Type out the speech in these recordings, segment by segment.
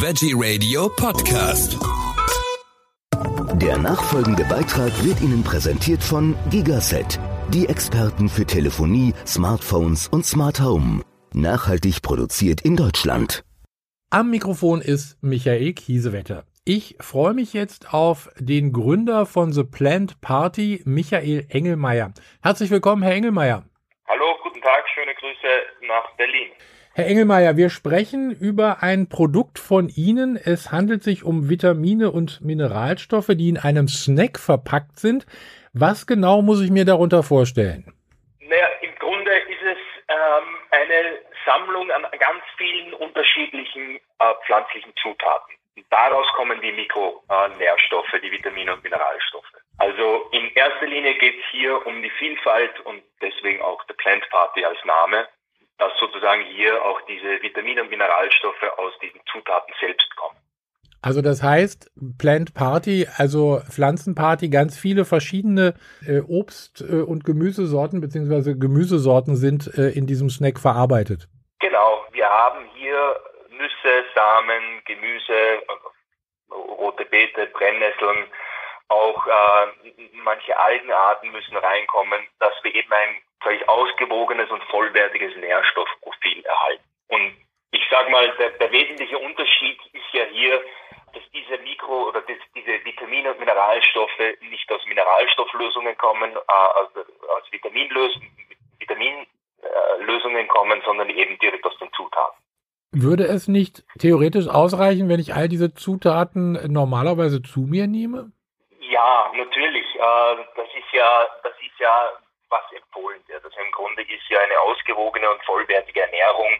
Veggie Radio Podcast. Der nachfolgende Beitrag wird Ihnen präsentiert von Gigaset, die Experten für Telefonie, Smartphones und Smart Home. Nachhaltig produziert in Deutschland. Am Mikrofon ist Michael Kiesewetter. Ich freue mich jetzt auf den Gründer von The Plant Party, Michael Engelmeier. Herzlich willkommen, Herr Engelmeier. Hallo, guten Tag, schöne Grüße nach Berlin. Herr Engelmeier, wir sprechen über ein Produkt von Ihnen. Es handelt sich um Vitamine und Mineralstoffe, die in einem Snack verpackt sind. Was genau muss ich mir darunter vorstellen? Naja, im Grunde ist es ähm, eine Sammlung an ganz vielen unterschiedlichen äh, pflanzlichen Zutaten. Daraus kommen die Mikronährstoffe, die Vitamine und Mineralstoffe. Also in erster Linie geht es hier um die Vielfalt und deswegen auch The Plant Party als Name dass sozusagen hier auch diese Vitamine und Mineralstoffe aus diesen Zutaten selbst kommen. Also das heißt, Plant Party, also Pflanzenparty, ganz viele verschiedene äh, Obst- äh, und Gemüsesorten beziehungsweise Gemüsesorten sind äh, in diesem Snack verarbeitet. Genau, wir haben hier Nüsse, Samen, Gemüse, rote Beete, Brennnesseln, auch äh, manche Algenarten müssen reinkommen, dass wir eben ein völlig ausgewogenes und vollwertiges Nährstoffprofil erhalten. Und ich sage mal, der, der, wesentliche Unterschied ist ja hier, dass diese Mikro- oder das, diese Vitamine und Mineralstoffe nicht aus Mineralstofflösungen kommen, äh, aus, aus Vitaminlösungen, Vitaminlösungen kommen, sondern eben direkt aus den Zutaten. Würde es nicht theoretisch ausreichen, wenn ich all diese Zutaten normalerweise zu mir nehme? Ja, natürlich. Äh, das ist ja, das ist ja was empfohlen wird. Also im Grunde ist ja eine ausgewogene und vollwertige Ernährung,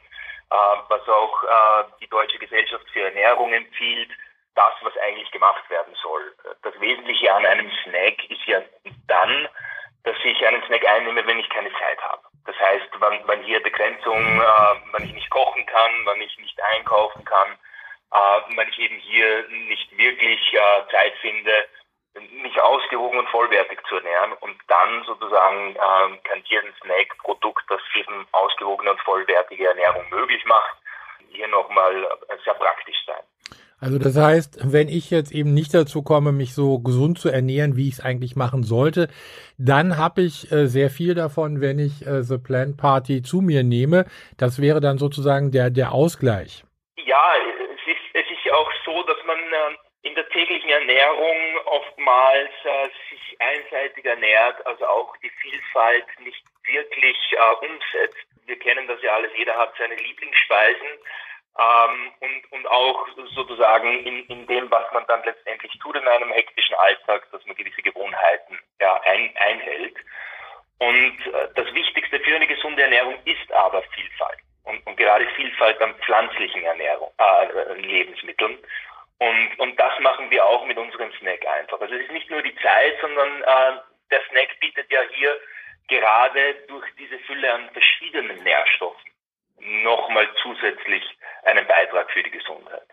äh, was auch äh, die Deutsche Gesellschaft für Ernährung empfiehlt, das, was eigentlich gemacht werden soll. Das Wesentliche an einem Snack ist ja dann, dass ich einen Snack einnehme, wenn ich keine Zeit habe. Das heißt, wann, wann hier Begrenzung, wann ich nicht kochen kann, wann ich nicht einkaufen kann, wenn ich eben hier nicht wirklich Zeit finde, ausgewogen und vollwertig zu ernähren und dann sozusagen ähm, kann hier ein Snack-Produkt, das eben ausgewogene und vollwertige Ernährung möglich macht, hier nochmal äh, sehr praktisch sein. Also das heißt, wenn ich jetzt eben nicht dazu komme, mich so gesund zu ernähren, wie ich es eigentlich machen sollte, dann habe ich äh, sehr viel davon, wenn ich äh, The Plant Party zu mir nehme. Das wäre dann sozusagen der, der Ausgleich. Ja, es ist, es ist ja auch so, dass man äh, in der täglichen Ernährung oftmals äh, sich einseitig ernährt, also auch die Vielfalt nicht wirklich äh, umsetzt. Wir kennen das ja alles, jeder hat seine Lieblingsspeisen ähm, und, und auch sozusagen in, in dem, was man dann letztendlich tut in einem hektischen Alltag, dass man gewisse Gewohnheiten ja, ein, einhält. Und äh, das Wichtigste für eine gesunde Ernährung ist aber Vielfalt. Und, und gerade Vielfalt an pflanzlichen Ernährung, äh, Lebensmitteln. Und, und das machen wir auch mit unserem Snack einfach. Also es ist nicht nur die Zeit, sondern äh, der Snack bietet ja hier gerade durch diese Fülle an verschiedenen Nährstoffen nochmal zusätzlich einen Beitrag für die Gesundheit.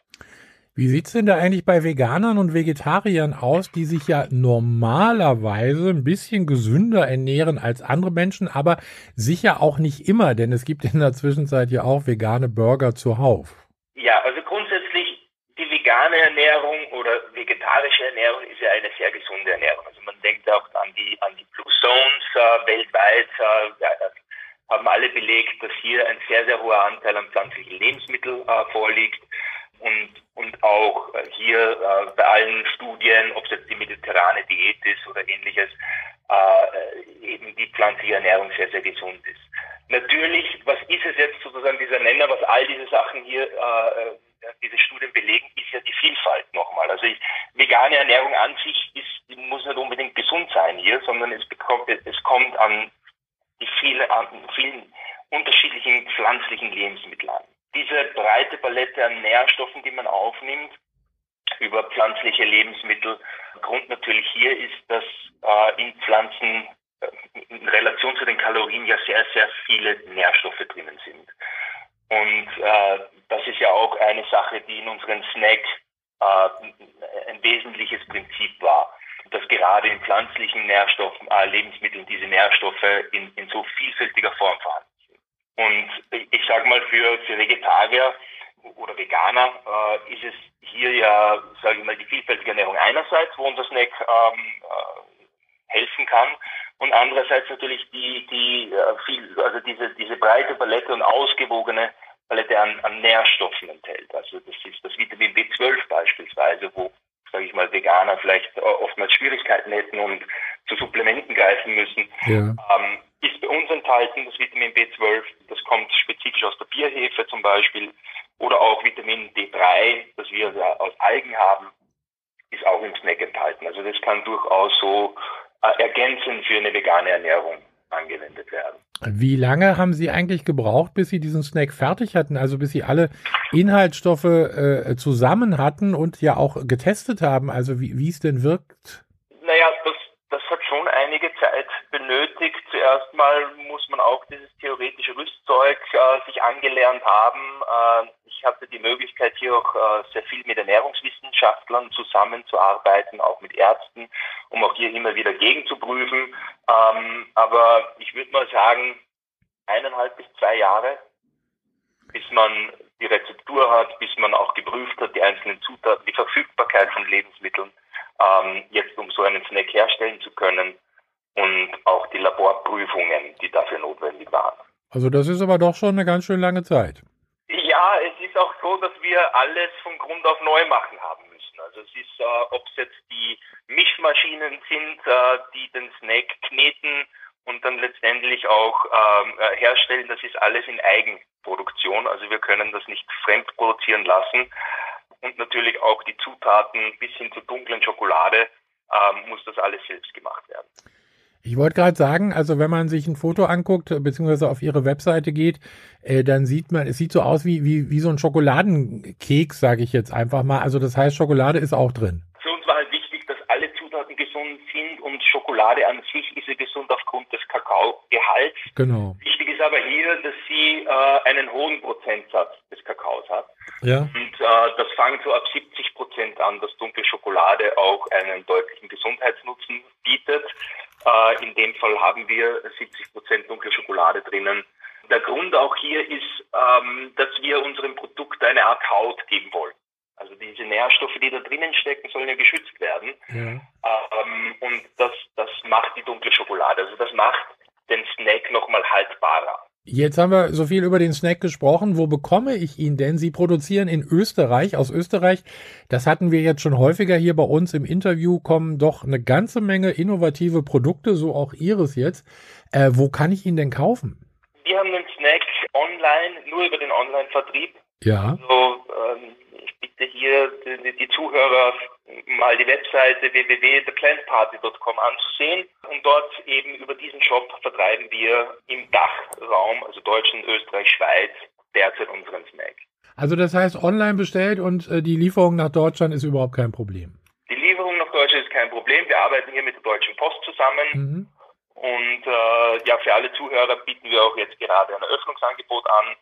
Wie sieht's denn da eigentlich bei Veganern und Vegetariern aus, die sich ja normalerweise ein bisschen gesünder ernähren als andere Menschen, aber sicher auch nicht immer, denn es gibt in der Zwischenzeit ja auch vegane Burger zuhauf. Ja, also grundsätzlich vegane Ernährung oder vegetarische Ernährung ist ja eine sehr gesunde Ernährung. Also man denkt auch an die an die Blue Zones äh, weltweit. Äh, ja, haben alle belegt, dass hier ein sehr, sehr hoher Anteil an pflanzlichen Lebensmitteln äh, vorliegt. Und, und auch äh, hier äh, bei allen Studien, ob es jetzt die mediterrane Diät ist oder ähnliches, äh, eben die pflanzliche Ernährung sehr, sehr gesund ist. Natürlich, was ist es jetzt sozusagen dieser Nenner, was all diese Sachen hier äh, diese Studien belegen, ist ja die Vielfalt nochmal. Also ich, vegane Ernährung an sich ist, muss nicht unbedingt gesund sein hier, sondern es, bekommt, es kommt an die viele, an vielen unterschiedlichen pflanzlichen Lebensmitteln an. Diese breite Palette an Nährstoffen, die man aufnimmt, über pflanzliche Lebensmittel. Grund natürlich hier ist, dass äh, in Pflanzen äh, in Relation zu den Kalorien ja sehr, sehr viele Nährstoffe drinnen sind. Und äh, das ist ja auch eine Sache, die in unserem Snack äh, ein wesentliches Prinzip war, dass gerade in pflanzlichen Nährstoffen, äh, Lebensmitteln diese Nährstoffe in, in so vielfältiger Form vorhanden sind. Und ich sage mal, für, für Vegetarier oder Veganer, äh, ist es hier ja, sage ich mal, die vielfältige Ernährung einerseits, wo unser Snack ähm, äh, helfen kann und andererseits natürlich die, die äh, viel, also diese, diese breite Palette und ausgewogene Palette an, an Nährstoffen enthält. Also das ist das Vitamin B12 beispielsweise, wo, sage ich mal, Veganer vielleicht oftmals Schwierigkeiten hätten und zu Supplementen greifen müssen. Ja. Ähm, ist bei uns enthalten, das Vitamin B12, das kommt spezifisch aus der Bierhefe zum Beispiel, oder auch Vitamin D3, das wir aus Algen haben, ist auch im Snack enthalten. Also das kann durchaus so äh, ergänzend für eine vegane Ernährung angewendet werden. Wie lange haben Sie eigentlich gebraucht, bis Sie diesen Snack fertig hatten? Also bis Sie alle Inhaltsstoffe äh, zusammen hatten und ja auch getestet haben, also wie, wie es denn wirkt? Naja, das schon einige Zeit benötigt. Zuerst mal muss man auch dieses theoretische Rüstzeug äh, sich angelernt haben. Äh, ich hatte die Möglichkeit, hier auch äh, sehr viel mit Ernährungswissenschaftlern zusammenzuarbeiten, auch mit Ärzten, um auch hier immer wieder gegenzuprüfen. Ähm, aber ich würde mal sagen, eineinhalb bis zwei Jahre, bis man die Rezeptur hat, bis man auch geprüft hat, die einzelnen Zutaten, die Verfügbarkeit von Lebensmitteln ähm, jetzt um so einen Snack herstellen zu können und auch die Laborprüfungen, die dafür notwendig waren. Also das ist aber doch schon eine ganz schön lange Zeit. Ja, es ist auch so, dass wir alles von Grund auf neu machen haben müssen. Also es ist, äh, ob es jetzt die Mischmaschinen sind, äh, die den Snack kneten und dann letztendlich auch ähm, äh, herstellen, das ist alles in Eigenproduktion. Also wir können das nicht fremd produzieren lassen und natürlich auch die Zutaten bis hin zur dunklen Schokolade ähm, muss das alles selbst gemacht werden. Ich wollte gerade sagen, also wenn man sich ein Foto anguckt, beziehungsweise auf ihre Webseite geht, äh, dann sieht man, es sieht so aus wie, wie, wie so ein Schokoladenkeks, sage ich jetzt einfach mal. Also das heißt, Schokolade ist auch drin. Für uns war halt wichtig, dass alle Zutaten gesund sind und Schokolade an sich ist ja gesund aufgrund des Kakaogehalts. Genau. Wichtig ist aber hier, dass sie äh, einen hohen Prozentsatz des Kakaos hat. Ja. Und äh, das fängt so ab 70 Prozent an, dass dunkle Schokolade auch einen deutlichen Gesundheitsnutzen bietet. Äh, in dem Fall haben wir 70 Prozent dunkle Schokolade drinnen. Der Grund auch hier ist, ähm, dass wir unserem Produkt eine Art Haut geben wollen. Also diese Nährstoffe, die da drinnen stecken, sollen ja geschützt werden. Ja. Ähm, und das, das macht die dunkle Schokolade. Also das macht den Snack nochmal haltbarer. Jetzt haben wir so viel über den Snack gesprochen. Wo bekomme ich ihn denn? Sie produzieren in Österreich, aus Österreich. Das hatten wir jetzt schon häufiger hier bei uns im Interview, kommen doch eine ganze Menge innovative Produkte, so auch Ihres jetzt. Äh, wo kann ich ihn denn kaufen? Wir haben den Snack online, nur über den Online-Vertrieb. Ja. Also, ähm, ich bitte hier die, die Zuhörer mal die Webseite www.theplantparty.com anzusehen. Und dort eben über diesen Shop vertreiben wir im Dachraum, also Deutschland, Österreich, Schweiz, derzeit unseren Snack. Also das heißt online bestellt und äh, die Lieferung nach Deutschland ist überhaupt kein Problem. Die Lieferung nach Deutschland ist kein Problem. Wir arbeiten hier mit der Deutschen Post zusammen. Mhm. Und äh, ja, für alle Zuhörer bieten wir auch jetzt gerade ein Eröffnungsangebot an.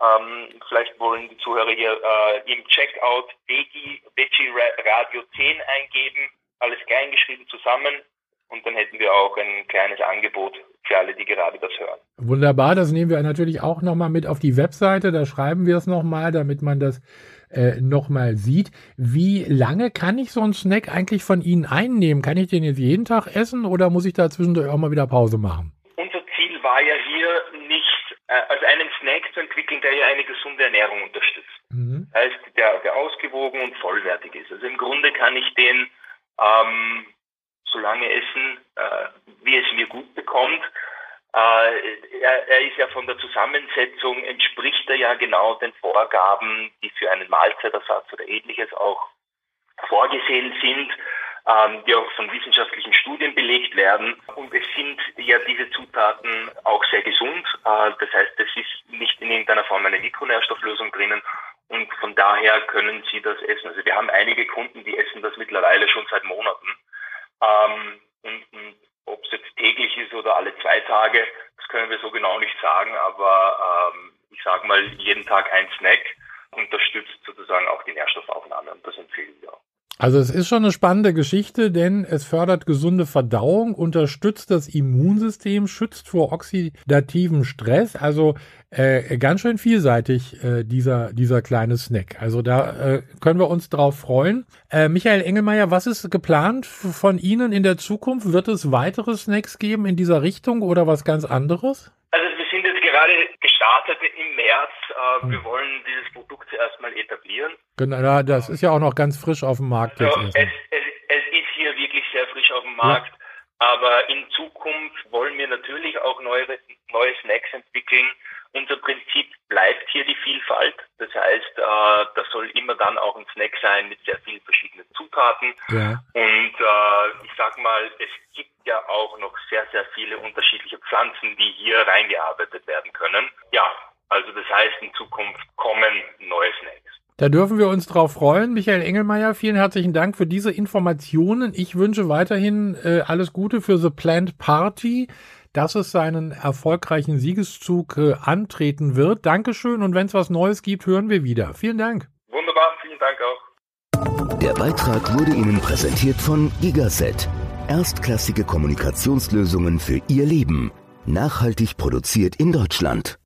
Ähm, vielleicht wollen die Zuhörer hier äh, im Checkout Veggie Radio 10 eingeben, alles klein geschrieben zusammen und dann hätten wir auch ein kleines Angebot für alle, die gerade das hören. Wunderbar, das nehmen wir natürlich auch nochmal mit auf die Webseite, da schreiben wir es nochmal, damit man das äh, nochmal sieht. Wie lange kann ich so einen Snack eigentlich von Ihnen einnehmen? Kann ich den jetzt jeden Tag essen oder muss ich da zwischendurch auch mal wieder Pause machen? Unser Ziel war ja hier nicht äh, also einen Snack zu entwickeln, der ja eine gesunde Ernährung unterstützt. Mhm. Heißt, der, der ausgewogen und vollwertig ist. Also im Grunde kann ich den ähm, so lange essen, äh, wie es mir gut bekommt. Äh, er, er, ist ja von der Zusammensetzung, entspricht er ja genau den Vorgaben, die für einen Mahlzeitersatz oder ähnliches auch vorgesehen sind ähm, die auch von wissenschaftlichen Studien belegt werden. Und es sind ja diese Zutaten auch sehr gesund. Äh, das heißt, es ist nicht in irgendeiner Form eine Mikronährstofflösung drinnen. Und von daher können Sie das essen. Also wir haben einige Kunden, die essen das mittlerweile schon seit Monaten. Ähm, und, und ob es jetzt täglich ist oder alle zwei Tage, das können wir so genau nicht sagen. Aber ähm, ich sage mal, jeden Tag ein Snack unterstützt sozusagen auch die Nährstoffaufnahme. Und das empfehlen wir auch. Also es ist schon eine spannende Geschichte, denn es fördert gesunde Verdauung, unterstützt das Immunsystem, schützt vor oxidativem Stress. Also äh, ganz schön vielseitig äh, dieser dieser kleine Snack. Also da äh, können wir uns drauf freuen. Äh, Michael Engelmeier, was ist geplant von Ihnen in der Zukunft? Wird es weitere Snacks geben in dieser Richtung oder was ganz anderes? Also sind jetzt gerade gestartet im März. Äh, hm. Wir wollen dieses Produkt zuerst mal etablieren. Genau, das ist ja auch noch ganz frisch auf dem Markt. Also jetzt es, es, es, ist hier wirklich sehr frisch auf dem Markt. Ja. Aber in Zukunft wollen wir natürlich auch neue, neue Snacks entwickeln. Unser Prinzip bleibt hier die Vielfalt. Das heißt, äh, das soll immer dann auch ein Snack sein mit sehr vielen verschiedenen Zutaten. Ja. Und äh, ich sag mal, es gibt ja auch noch sehr, sehr viele unterschiedliche Pflanzen, die hier reingearbeitet werden können. Ja, also das heißt, in Zukunft kommen neue Snacks. Da dürfen wir uns drauf freuen. Michael Engelmeier, vielen herzlichen Dank für diese Informationen. Ich wünsche weiterhin äh, alles Gute für The Planned Party, dass es seinen erfolgreichen Siegeszug äh, antreten wird. Dankeschön und wenn es was Neues gibt, hören wir wieder. Vielen Dank. Der Beitrag wurde Ihnen präsentiert von Gigaset. Erstklassige Kommunikationslösungen für Ihr Leben. Nachhaltig produziert in Deutschland.